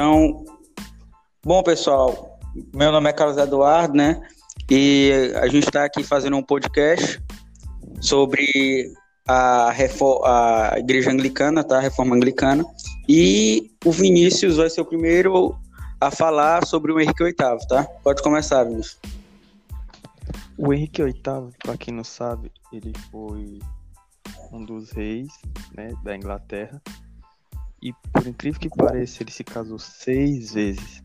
Então, bom, pessoal, meu nome é Carlos Eduardo, né? E a gente está aqui fazendo um podcast sobre a, a Igreja Anglicana, tá? A Reforma Anglicana. E o Vinícius vai ser o primeiro a falar sobre o Henrique VIII, tá? Pode começar, Vinícius. O Henrique VIII, para quem não sabe, ele foi um dos reis né, da Inglaterra. E por incrível que pareça, ele se casou seis vezes.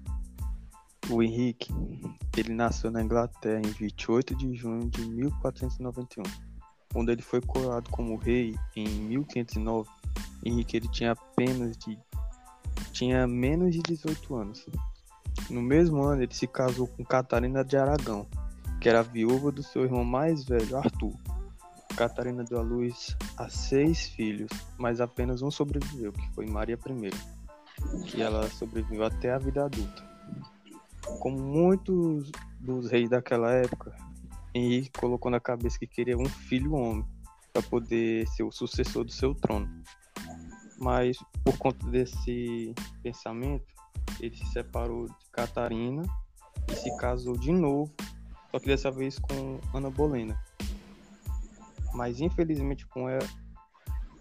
O Henrique, ele nasceu na Inglaterra em 28 de junho de 1491, quando ele foi coroado como rei em 1509. Henrique ele tinha apenas de tinha menos de 18 anos. No mesmo ano, ele se casou com Catarina de Aragão, que era viúva do seu irmão mais velho, Arthur. Catarina deu à luz a seis filhos, mas apenas um sobreviveu, que foi Maria I, que ela sobreviveu até a vida adulta. Como muitos dos reis daquela época, Henrique colocou na cabeça que queria um filho homem para poder ser o sucessor do seu trono. Mas por conta desse pensamento, ele se separou de Catarina e se casou de novo, só que dessa vez com Ana Bolena mas infelizmente com ela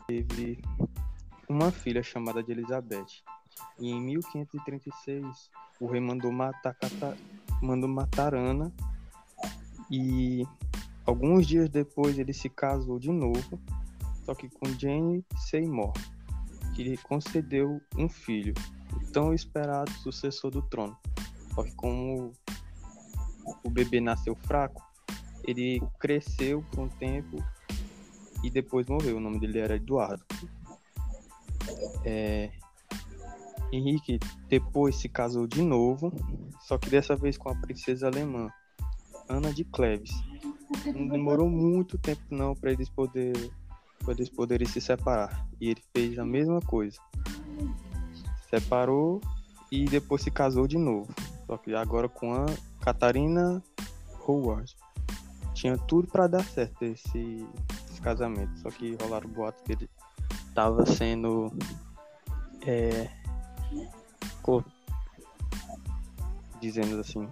teve uma filha chamada de Elizabeth. E em 1536 o rei mandou matar, Cata... mandou matar Ana e alguns dias depois ele se casou de novo, só que com Jane Seymour, que lhe concedeu um filho, o tão esperado sucessor do trono. Só que como o bebê nasceu fraco, ele cresceu por um tempo e depois morreu. O nome dele era Eduardo. É... Henrique depois se casou de novo, só que dessa vez com a princesa alemã, Ana de Cleves. Não demorou muito tempo não para eles poder para eles poderem se separar. E ele fez a mesma coisa. Separou e depois se casou de novo. Só que agora com a Catarina Howard. Tinha tudo para dar certo esse casamento. Só que rolaram boatos que ele tava sendo. É, dizendo assim.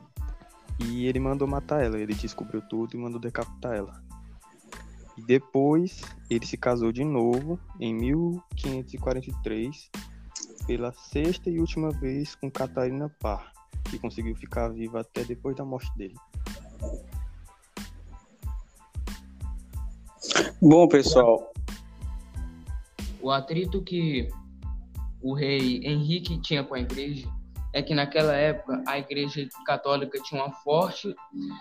E ele mandou matar ela. Ele descobriu tudo e mandou decapitar ela. E depois ele se casou de novo em 1543 pela sexta e última vez com Catarina Parr, que conseguiu ficar viva até depois da morte dele. Bom, pessoal. O atrito que o rei Henrique tinha com a igreja é que naquela época a igreja católica tinha uma forte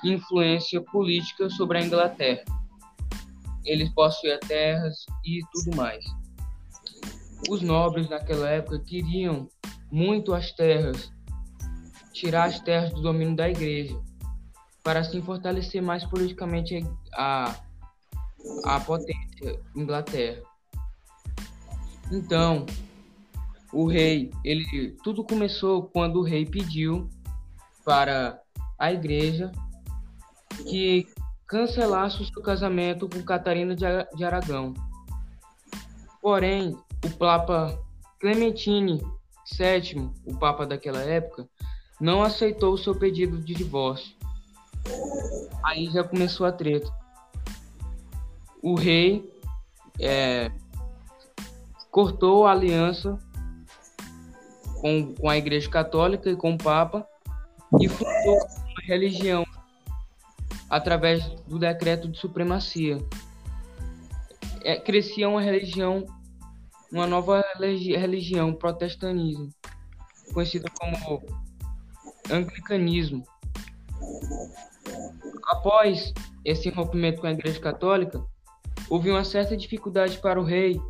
influência política sobre a Inglaterra. Eles possuíam terras e tudo mais. Os nobres naquela época queriam muito as terras, tirar as terras do domínio da igreja, para assim fortalecer mais politicamente a a potência Inglaterra. Então, o rei, ele tudo começou quando o rei pediu para a igreja que cancelasse o seu casamento com Catarina de Aragão. Porém, o Papa Clementine VII, o Papa daquela época, não aceitou o seu pedido de divórcio. Aí já começou a treta o rei é, cortou a aliança com, com a Igreja Católica e com o Papa e fundou uma religião através do decreto de supremacia. É, crescia uma religião, uma nova religião, protestantismo, conhecida como anglicanismo. Após esse rompimento com a Igreja Católica, houve uma certa dificuldade para o rei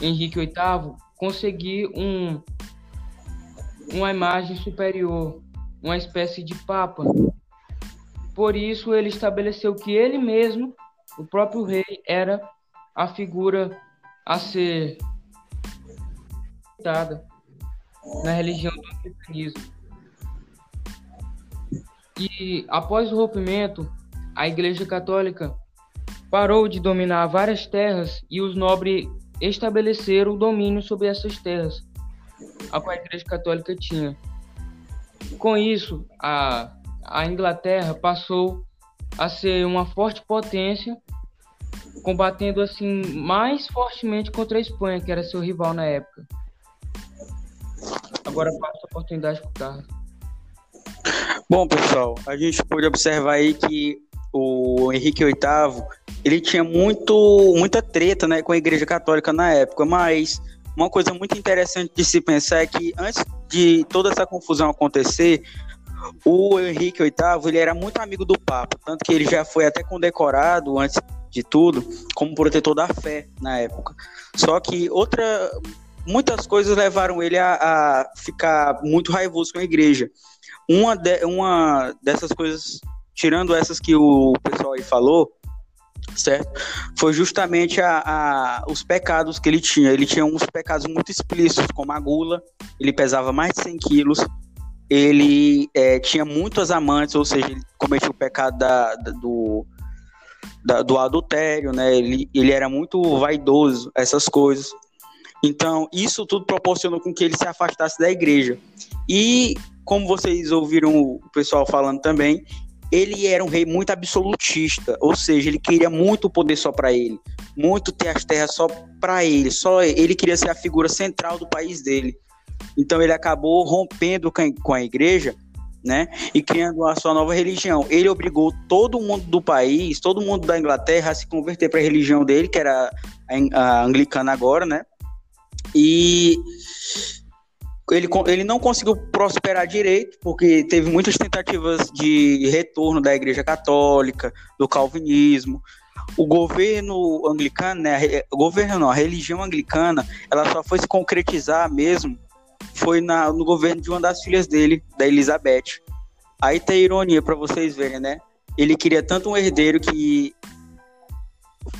Henrique VIII conseguir um, uma imagem superior, uma espécie de papa. Por isso, ele estabeleceu que ele mesmo, o próprio rei, era a figura a ser dada na religião do cristianismo. E após o rompimento, a Igreja Católica parou de dominar várias terras e os nobres estabeleceram o domínio sobre essas terras, a qual a Igreja Católica tinha. Com isso, a, a Inglaterra passou a ser uma forte potência, combatendo assim mais fortemente contra a Espanha, que era seu rival na época. Agora passo a oportunidade para o Carlos. Bom, pessoal, a gente pode observar aí que o Henrique VIII ele tinha muito, muita treta né, com a Igreja Católica na época, mas uma coisa muito interessante de se pensar é que antes de toda essa confusão acontecer, o Henrique VIII ele era muito amigo do Papa, tanto que ele já foi até condecorado antes de tudo como protetor da fé na época. Só que outra, muitas coisas levaram ele a, a ficar muito raivoso com a igreja. Uma, de, uma dessas coisas, tirando essas que o pessoal aí falou, certo? Foi justamente a, a, os pecados que ele tinha. Ele tinha uns pecados muito explícitos, como a gula, ele pesava mais de 100 quilos, ele é, tinha muitas amantes, ou seja, ele cometia o pecado da, da, do, da, do adultério, né? Ele, ele era muito vaidoso, essas coisas. Então, isso tudo proporcionou com que ele se afastasse da igreja. E, como vocês ouviram o pessoal falando também, ele era um rei muito absolutista, ou seja, ele queria muito poder só para ele, muito ter as terras só para ele, só ele queria ser a figura central do país dele. Então ele acabou rompendo com a igreja, né, e criando a sua nova religião. Ele obrigou todo mundo do país, todo mundo da Inglaterra a se converter para a religião dele, que era a anglicana agora, né? E ele, ele não conseguiu prosperar direito, porque teve muitas tentativas de retorno da Igreja Católica, do Calvinismo. O governo anglicano, né, o governo não, a religião anglicana, ela só foi se concretizar mesmo foi na, no governo de uma das filhas dele, da Elizabeth. Aí tem ironia para vocês verem, né? Ele queria tanto um herdeiro que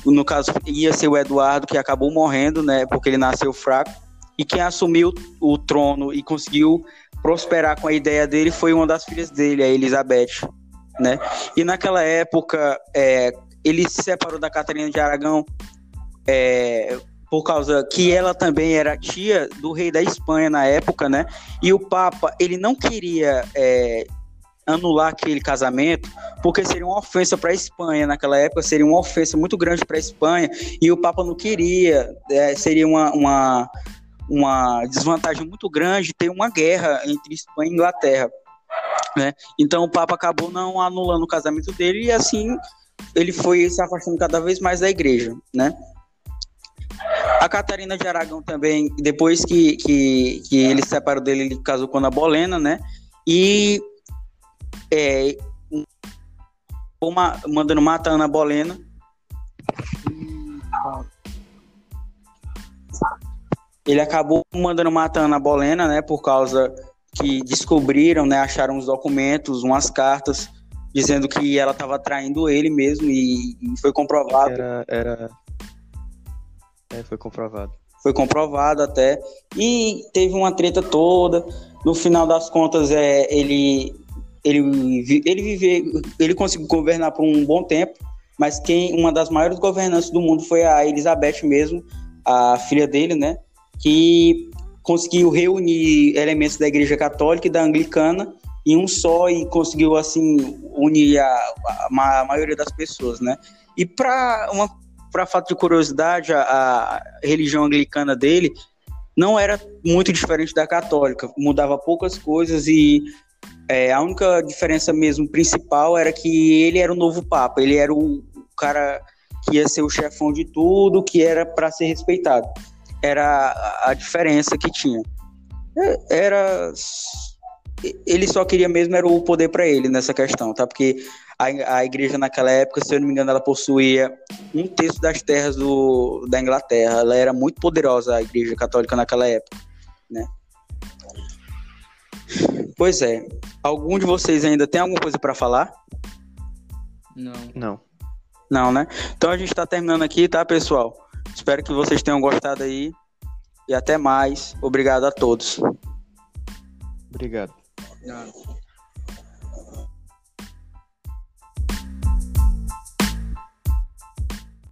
no caso ia ser o Eduardo que acabou morrendo, né, porque ele nasceu fraco e quem assumiu o trono e conseguiu prosperar com a ideia dele foi uma das filhas dele, a Elizabeth, né? E naquela época, é, ele se separou da Catarina de Aragão é, por causa que ela também era tia do rei da Espanha na época, né? E o Papa, ele não queria é, anular aquele casamento, porque seria uma ofensa para a Espanha naquela época, seria uma ofensa muito grande para a Espanha, e o Papa não queria, é, seria uma, uma uma desvantagem muito grande ter uma guerra entre Espanha e Inglaterra. Né? Então o Papa acabou não anulando o casamento dele e assim ele foi se afastando cada vez mais da igreja. Né? A Catarina de Aragão também, depois que, que, que ele se separou dele, ele casou com a Bolena, né? E é, uma, mandando matar a Ana Bolena. Ele acabou mandando matando a Bolena, né, por causa que descobriram, né, acharam os documentos, umas cartas dizendo que ela estava traindo ele mesmo e, e foi comprovado. Era, era... É, foi comprovado. Foi comprovado até e teve uma treta toda. No final das contas, é ele ele ele vive, ele conseguiu governar por um bom tempo, mas quem uma das maiores governantes do mundo foi a Elizabeth mesmo, a filha dele, né? Que conseguiu reunir elementos da Igreja Católica e da Anglicana em um só e conseguiu assim unir a, a, a maioria das pessoas, né? E para uma para fato de curiosidade, a, a, religião anglicana dele não era muito diferente da católica, mudava poucas coisas e é, a única diferença mesmo principal era que ele era o novo papa, ele era o, cara que ia ser o chefão de tudo, que era para ser respeitado era a diferença que tinha. É, era ele só queria mesmo era o poder para ele nessa questão, tá? Porque a, a igreja naquela época, se eu não me engano, ela possuía um terço das terras do, da Inglaterra. Ela era muito poderosa, a igreja católica naquela época, né? Pois é. Algum de vocês ainda tem alguma coisa para falar? Não. Não. Não, né? Então a gente está terminando aqui, tá, pessoal? Espero que vocês tenham gostado aí. E até mais. Obrigado a todos. Obrigado. Obrigado.